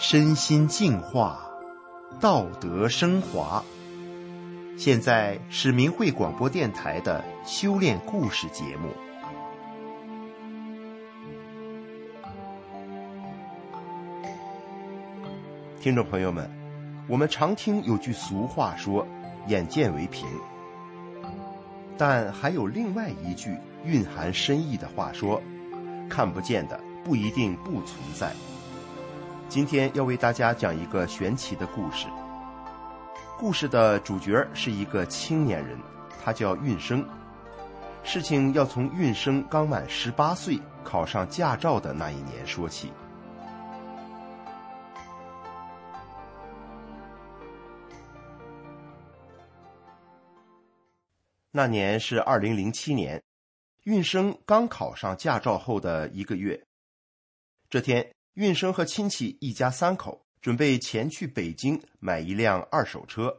身心净化，道德升华。现在是明慧广播电台的修炼故事节目。听众朋友们，我们常听有句俗话说“眼见为凭”，但还有另外一句蕴含深意的话说：“看不见的不一定不存在。”今天要为大家讲一个玄奇的故事。故事的主角是一个青年人，他叫运生。事情要从运生刚满十八岁考上驾照的那一年说起。那年是二零零七年，运生刚考上驾照后的一个月。这天。运生和亲戚一家三口准备前去北京买一辆二手车。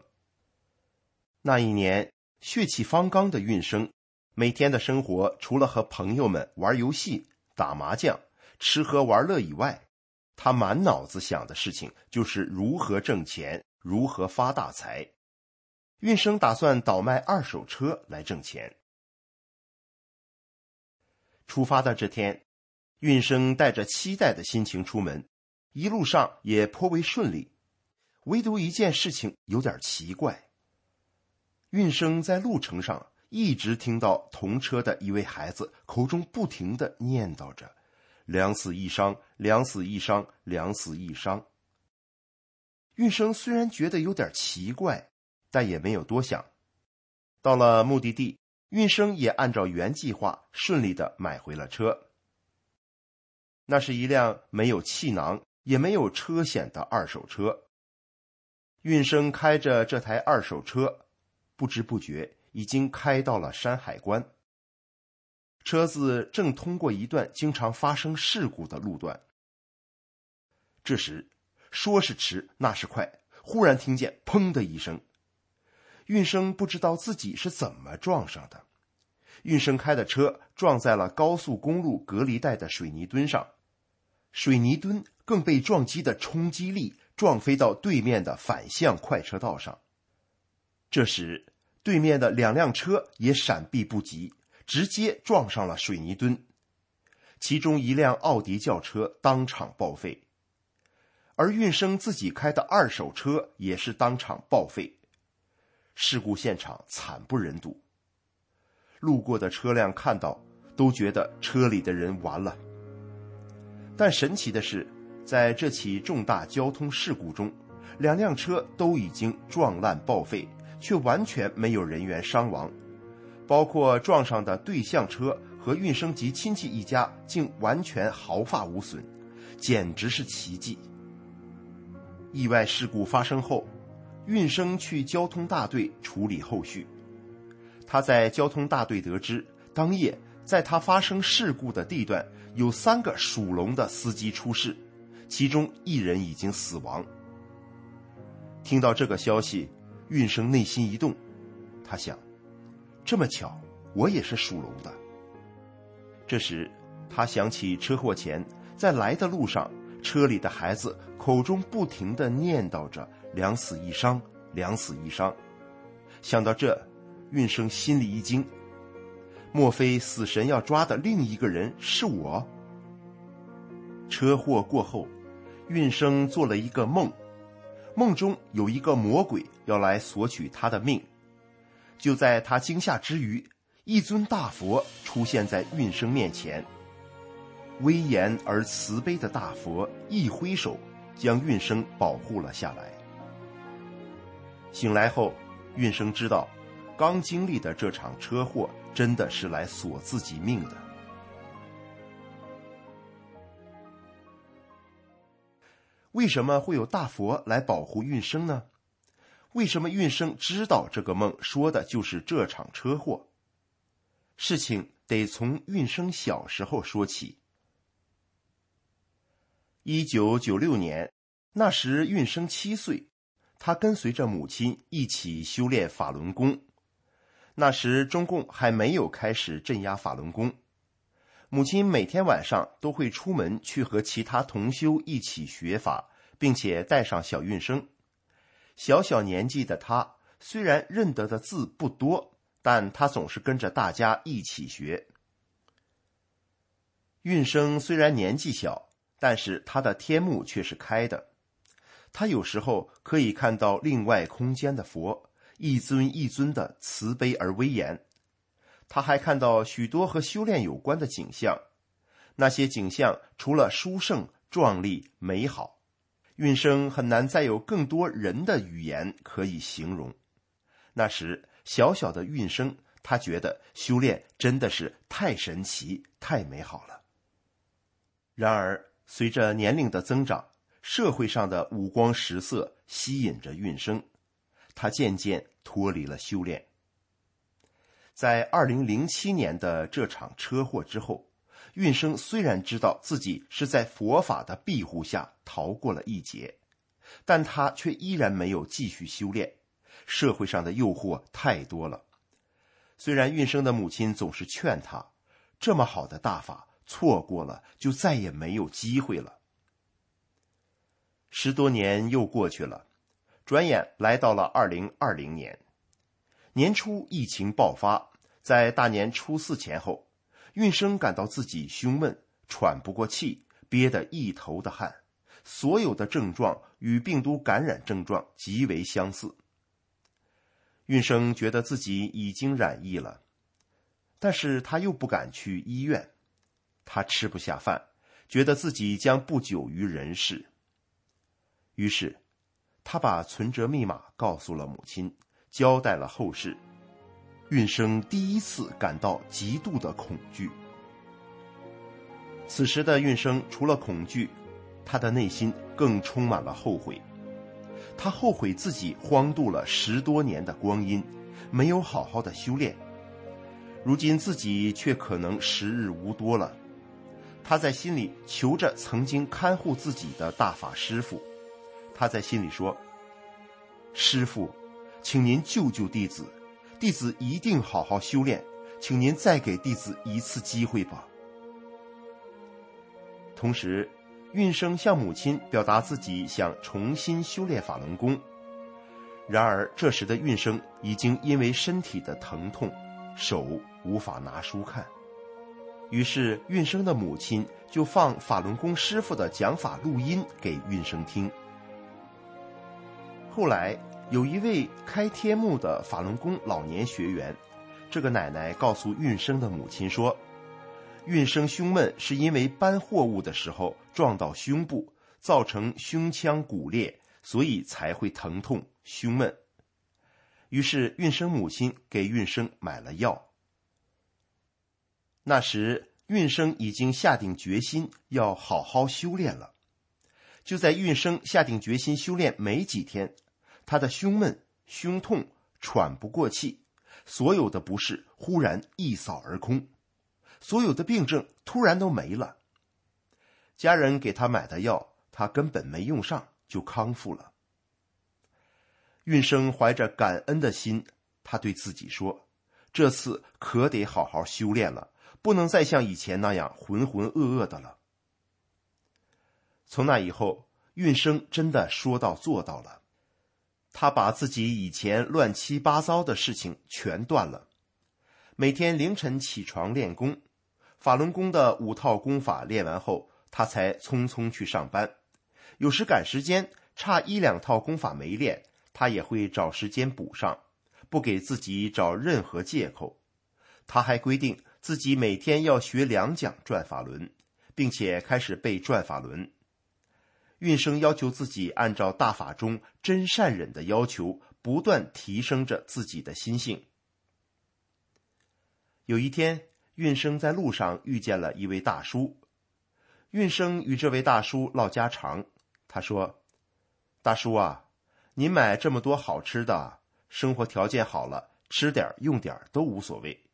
那一年血气方刚的运生，每天的生活除了和朋友们玩游戏、打麻将、吃喝玩乐以外，他满脑子想的事情就是如何挣钱、如何发大财。运生打算倒卖二手车来挣钱。出发的这天。运生带着期待的心情出门，一路上也颇为顺利，唯独一件事情有点奇怪。运生在路程上一直听到同车的一位孩子口中不停的念叨着“两死一伤，两死一伤，两死一伤”。运生虽然觉得有点奇怪，但也没有多想。到了目的地，运生也按照原计划顺利的买回了车。那是一辆没有气囊也没有车险的二手车。运生开着这台二手车，不知不觉已经开到了山海关。车子正通过一段经常发生事故的路段。这时，说是迟，那是快，忽然听见“砰”的一声。运生不知道自己是怎么撞上的。运生开的车撞在了高速公路隔离带的水泥墩上。水泥墩更被撞击的冲击力撞飞到对面的反向快车道上。这时，对面的两辆车也闪避不及，直接撞上了水泥墩。其中一辆奥迪轿车当场报废，而运生自己开的二手车也是当场报废。事故现场惨不忍睹，路过的车辆看到都觉得车里的人完了。但神奇的是，在这起重大交通事故中，两辆车都已经撞烂报废，却完全没有人员伤亡，包括撞上的对向车和运生及亲戚一家竟完全毫发无损，简直是奇迹。意外事故发生后，运生去交通大队处理后续。他在交通大队得知，当夜在他发生事故的地段。有三个属龙的司机出事，其中一人已经死亡。听到这个消息，运生内心一动，他想：这么巧，我也是属龙的。这时，他想起车祸前在来的路上，车里的孩子口中不停的念叨着“两死一伤，两死一伤”。想到这，运生心里一惊。莫非死神要抓的另一个人是我？车祸过后，运生做了一个梦，梦中有一个魔鬼要来索取他的命。就在他惊吓之余，一尊大佛出现在运生面前。威严而慈悲的大佛一挥手，将运生保护了下来。醒来后，运生知道，刚经历的这场车祸。真的是来索自己命的。为什么会有大佛来保护运生呢？为什么运生知道这个梦说的就是这场车祸？事情得从运生小时候说起。一九九六年，那时运生七岁，他跟随着母亲一起修炼法轮功。那时中共还没有开始镇压法轮功，母亲每天晚上都会出门去和其他同修一起学法，并且带上小运生。小小年纪的他，虽然认得的字不多，但他总是跟着大家一起学。运生虽然年纪小，但是他的天目却是开的。他有时候可以看到另外空间的佛，一尊一尊的慈悲而威严。他还看到许多和修炼有关的景象，那些景象除了殊胜、壮丽、美好，运生很难再有更多人的语言可以形容。那时小小的运生，他觉得修炼真的是太神奇、太美好了。然而，随着年龄的增长，社会上的五光十色吸引着运生，他渐渐脱离了修炼。在二零零七年的这场车祸之后，运生虽然知道自己是在佛法的庇护下逃过了一劫，但他却依然没有继续修炼。社会上的诱惑太多了。虽然运生的母亲总是劝他，这么好的大法错过了就再也没有机会了。十多年又过去了，转眼来到了二零二零年年初，疫情爆发，在大年初四前后，运生感到自己胸闷、喘不过气，憋得一头的汗，所有的症状与病毒感染症状极为相似。运生觉得自己已经染疫了，但是他又不敢去医院，他吃不下饭，觉得自己将不久于人世。于是，他把存折密码告诉了母亲，交代了后事。运生第一次感到极度的恐惧。此时的运生除了恐惧，他的内心更充满了后悔。他后悔自己荒度了十多年的光阴，没有好好的修炼。如今自己却可能时日无多了。他在心里求着曾经看护自己的大法师父。他在心里说：“师傅，请您救救弟子，弟子一定好好修炼，请您再给弟子一次机会吧。”同时，运生向母亲表达自己想重新修炼法轮功。然而，这时的运生已经因为身体的疼痛，手无法拿书看。于是，运生的母亲就放法轮功师傅的讲法录音给运生听。后来有一位开天目的法轮功老年学员，这个奶奶告诉运生的母亲说，运生胸闷是因为搬货物的时候撞到胸部，造成胸腔骨裂，所以才会疼痛胸闷。于是运生母亲给运生买了药。那时运生已经下定决心要好好修炼了。就在运生下定决心修炼没几天，他的胸闷、胸痛、喘不过气，所有的不适忽然一扫而空，所有的病症突然都没了。家人给他买的药，他根本没用上，就康复了。运生怀着感恩的心，他对自己说：“这次可得好好修炼了，不能再像以前那样浑浑噩噩的了。”从那以后，运生真的说到做到了。他把自己以前乱七八糟的事情全断了，每天凌晨起床练功，法轮功的五套功法练完后，他才匆匆去上班。有时赶时间，差一两套功法没练，他也会找时间补上，不给自己找任何借口。他还规定自己每天要学两讲转法轮，并且开始背转法轮。运生要求自己按照大法中真善忍的要求，不断提升着自己的心性。有一天，运生在路上遇见了一位大叔。运生与这位大叔唠家常，他说：“大叔啊，您买这么多好吃的，生活条件好了，吃点用点都无所谓。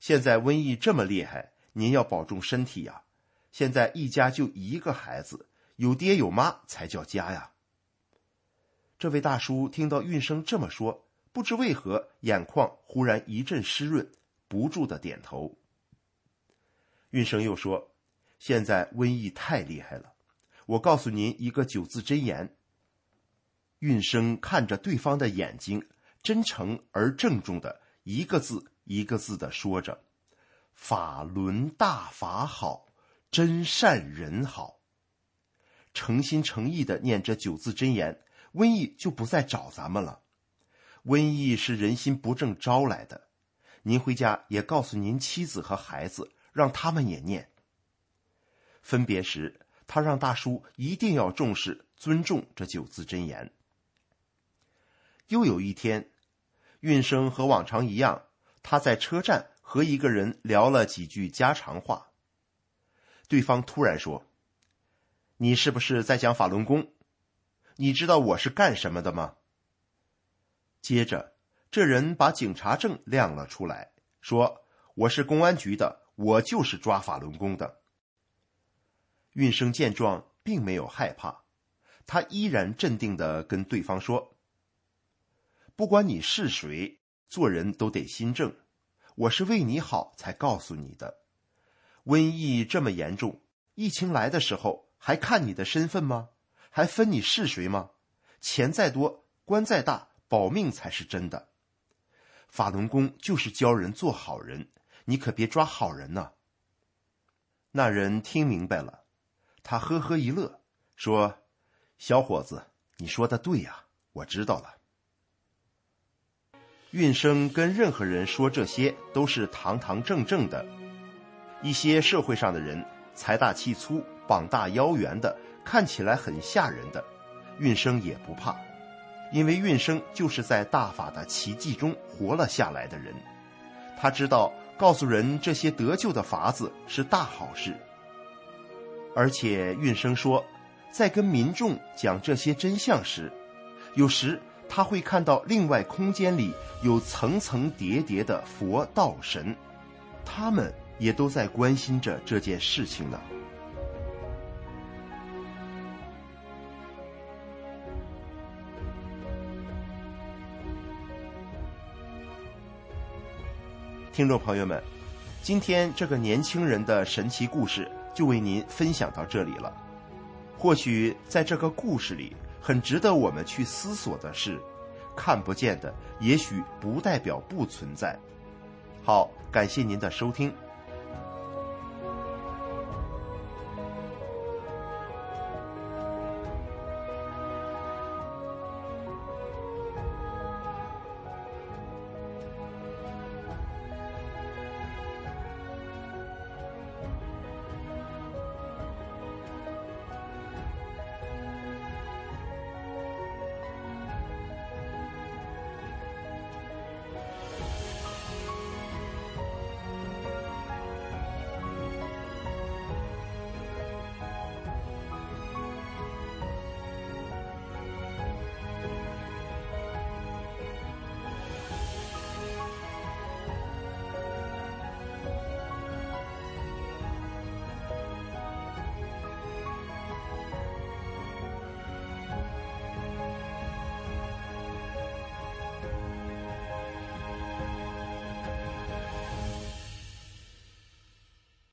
现在瘟疫这么厉害，您要保重身体呀。现在一家就一个孩子。”有爹有妈才叫家呀！这位大叔听到运生这么说，不知为何眼眶忽然一阵湿润，不住的点头。运生又说：“现在瘟疫太厉害了，我告诉您一个九字真言。运生看着对方的眼睛，真诚而郑重的一个字一个字的说着：“法轮大法好，真善人好。”诚心诚意的念这九字真言，瘟疫就不再找咱们了。瘟疫是人心不正招来的。您回家也告诉您妻子和孩子，让他们也念。分别时，他让大叔一定要重视、尊重这九字真言。又有一天，运生和往常一样，他在车站和一个人聊了几句家常话。对方突然说：“你是不是在讲法轮功？你知道我是干什么的吗？”接着，这人把警察证亮了出来，说：“我是公安局的，我就是抓法轮功的。”运生见状，并没有害怕，他依然镇定的跟对方说：“不管你是谁，做人都得心正。我是为你好才告诉你的。瘟疫这么严重，疫情来的时候还看你的身份吗？还分你是谁吗？钱再多，官再大。”保命才是真的，法轮功就是教人做好人，你可别抓好人呐。那人听明白了，他呵呵一乐，说：“小伙子，你说的对呀，我知道了。”运生跟任何人说这些都是堂堂正正的，一些社会上的人财大气粗、膀大腰圆的，看起来很吓人的，运生也不怕。因为运生就是在大法的奇迹中活了下来的人，他知道告诉人这些得救的法子是大好事。而且运生说，在跟民众讲这些真相时，有时他会看到另外空间里有层层叠叠的佛道神，他们也都在关心着这件事情呢。听众朋友们，今天这个年轻人的神奇故事就为您分享到这里了。或许在这个故事里，很值得我们去思索的是，看不见的也许不代表不存在。好，感谢您的收听。